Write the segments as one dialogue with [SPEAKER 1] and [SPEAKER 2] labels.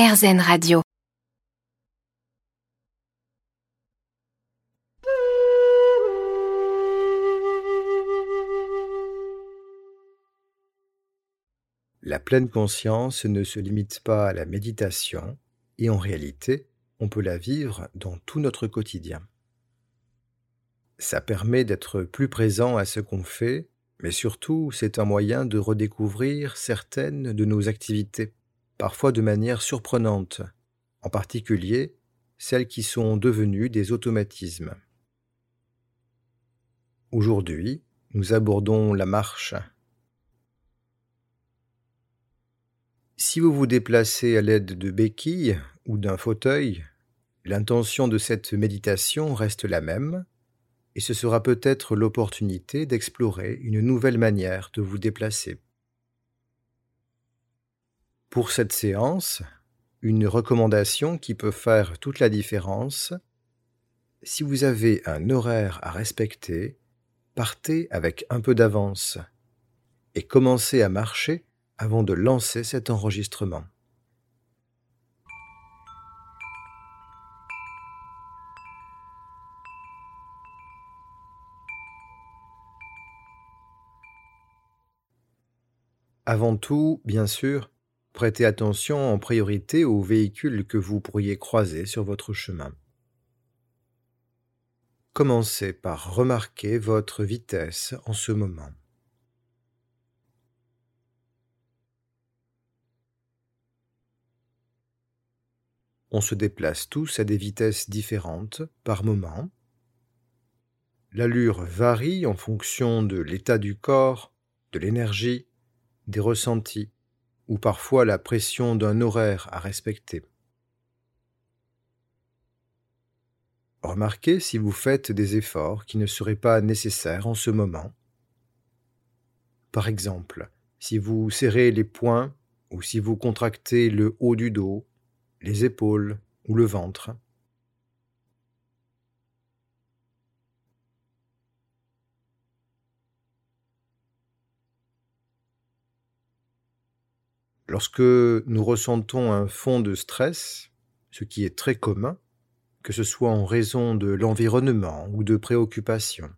[SPEAKER 1] RZN Radio.
[SPEAKER 2] La pleine conscience ne se limite pas à la méditation et en réalité, on peut la vivre dans tout notre quotidien. Ça permet d'être plus présent à ce qu'on fait, mais surtout c'est un moyen de redécouvrir certaines de nos activités, parfois de manière surprenante, en particulier celles qui sont devenues des automatismes. Aujourd'hui, nous abordons la marche. Si vous vous déplacez à l'aide de béquilles ou d'un fauteuil, l'intention de cette méditation reste la même, et ce sera peut-être l'opportunité d'explorer une nouvelle manière de vous déplacer. Pour cette séance, une recommandation qui peut faire toute la différence, si vous avez un horaire à respecter, partez avec un peu d'avance et commencez à marcher avant de lancer cet enregistrement. Avant tout, bien sûr, prêtez attention en priorité aux véhicules que vous pourriez croiser sur votre chemin. Commencez par remarquer votre vitesse en ce moment. On se déplace tous à des vitesses différentes par moment. L'allure varie en fonction de l'état du corps, de l'énergie, des ressentis ou parfois la pression d'un horaire à respecter. Remarquez si vous faites des efforts qui ne seraient pas nécessaires en ce moment. Par exemple, si vous serrez les poings ou si vous contractez le haut du dos les épaules ou le ventre. Lorsque nous ressentons un fond de stress, ce qui est très commun, que ce soit en raison de l'environnement ou de préoccupations,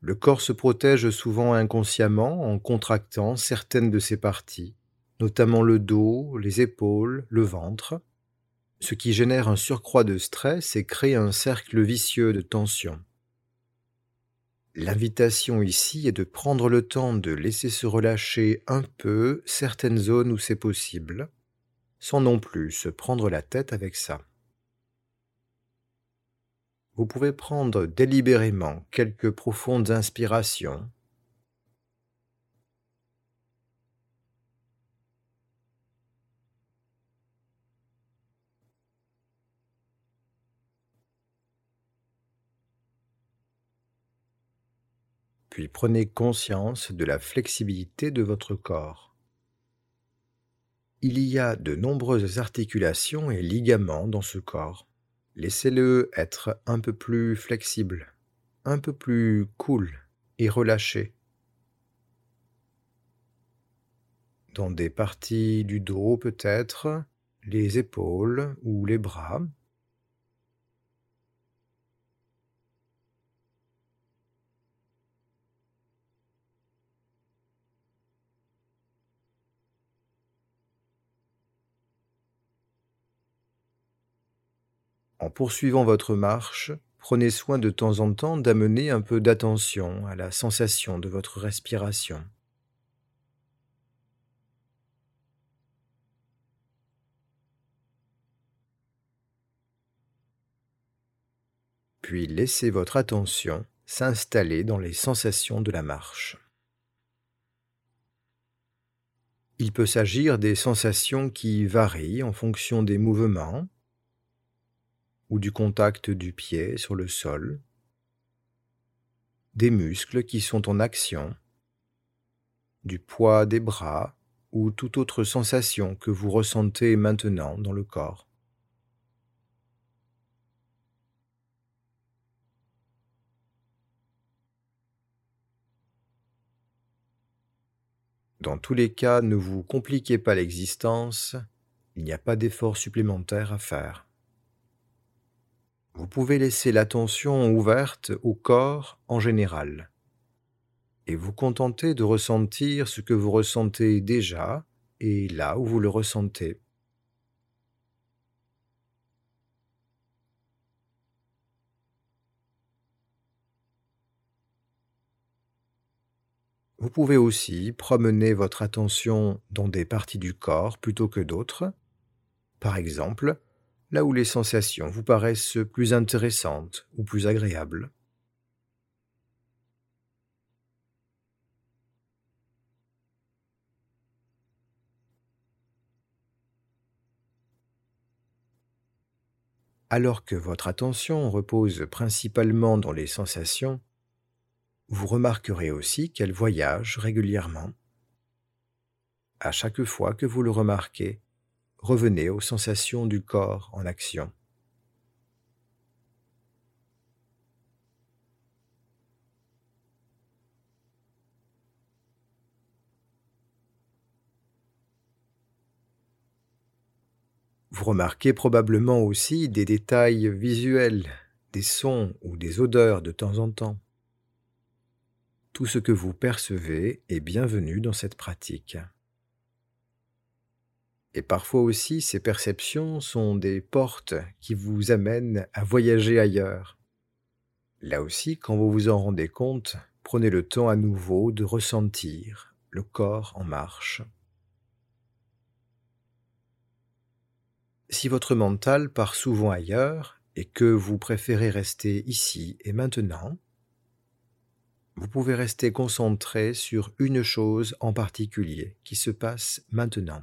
[SPEAKER 2] le corps se protège souvent inconsciemment en contractant certaines de ses parties, notamment le dos, les épaules, le ventre, ce qui génère un surcroît de stress et crée un cercle vicieux de tension. L'invitation ici est de prendre le temps de laisser se relâcher un peu certaines zones où c'est possible, sans non plus se prendre la tête avec ça. Vous pouvez prendre délibérément quelques profondes inspirations prenez conscience de la flexibilité de votre corps. Il y a de nombreuses articulations et ligaments dans ce corps. Laissez-le être un peu plus flexible, un peu plus cool et relâché. Dans des parties du dos peut-être, les épaules ou les bras, En poursuivant votre marche, prenez soin de temps en temps d'amener un peu d'attention à la sensation de votre respiration. Puis laissez votre attention s'installer dans les sensations de la marche. Il peut s'agir des sensations qui varient en fonction des mouvements, ou du contact du pied sur le sol, des muscles qui sont en action, du poids des bras ou toute autre sensation que vous ressentez maintenant dans le corps. Dans tous les cas, ne vous compliquez pas l'existence Il n'y a pas d'effort supplémentaire à faire. Vous pouvez laisser l'attention ouverte au corps en général et vous contenter de ressentir ce que vous ressentez déjà et là où vous le ressentez. Vous pouvez aussi promener votre attention dans des parties du corps plutôt que d'autres. Par exemple, là où les sensations vous paraissent plus intéressantes ou plus agréables. Alors que votre attention repose principalement dans les sensations, vous remarquerez aussi qu'elle voyage régulièrement. À chaque fois que vous le remarquez, revenez aux sensations du corps en action. Vous remarquez probablement aussi des détails visuels, des sons ou des odeurs de temps en temps. Tout ce que vous percevez est bienvenu dans cette pratique. Et parfois aussi, ces perceptions sont des portes qui vous amènent à voyager ailleurs. Là aussi, quand vous vous en rendez compte, prenez le temps à nouveau de ressentir le corps en marche. Si votre mental part souvent ailleurs et que vous préférez rester ici et maintenant, vous pouvez rester concentré sur une chose en particulier qui se passe maintenant.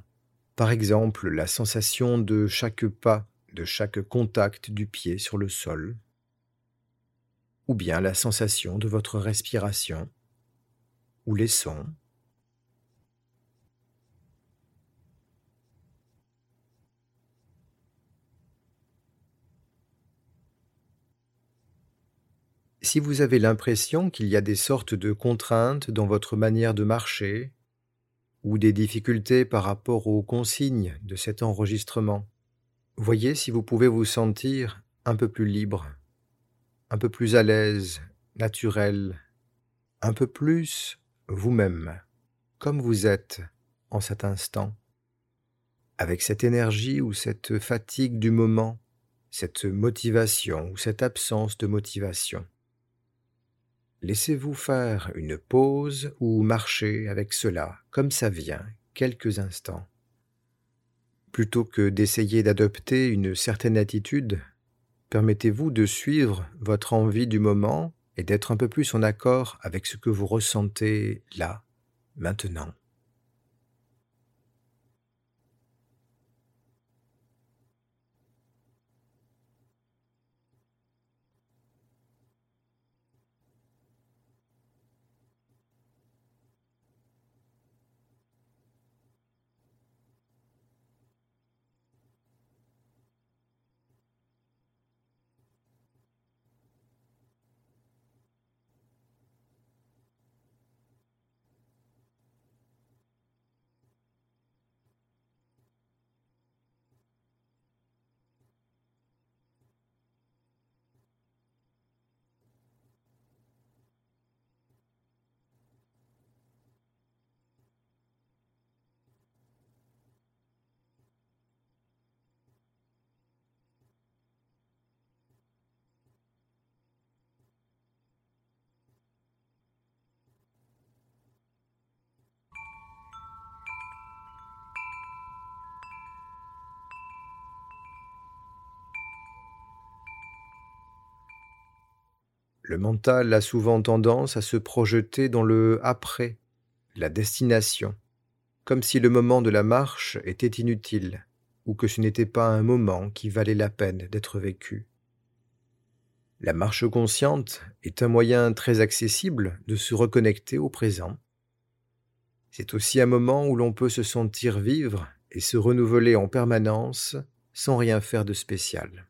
[SPEAKER 2] Par exemple, la sensation de chaque pas, de chaque contact du pied sur le sol, ou bien la sensation de votre respiration, ou les sons, Si vous avez l'impression qu'il y a des sortes de contraintes dans votre manière de marcher, ou des difficultés par rapport aux consignes de cet enregistrement, voyez si vous pouvez vous sentir un peu plus libre, un peu plus à l'aise, naturel, un peu plus vous-même, comme vous êtes en cet instant, avec cette énergie ou cette fatigue du moment, cette motivation ou cette absence de motivation. Laissez-vous faire une pause ou marcher avec cela, comme ça vient, quelques instants. Plutôt que d'essayer d'adopter une certaine attitude, permettez-vous de suivre votre envie du moment et d'être un peu plus en accord avec ce que vous ressentez là, maintenant. Le mental a souvent tendance à se projeter dans le après, la destination, comme si le moment de la marche était inutile, ou que ce n'était pas un moment qui valait la peine d'être vécu. La marche consciente est un moyen très accessible de se reconnecter au présent. C'est aussi un moment où l'on peut se sentir vivre et se renouveler en permanence sans rien faire de spécial.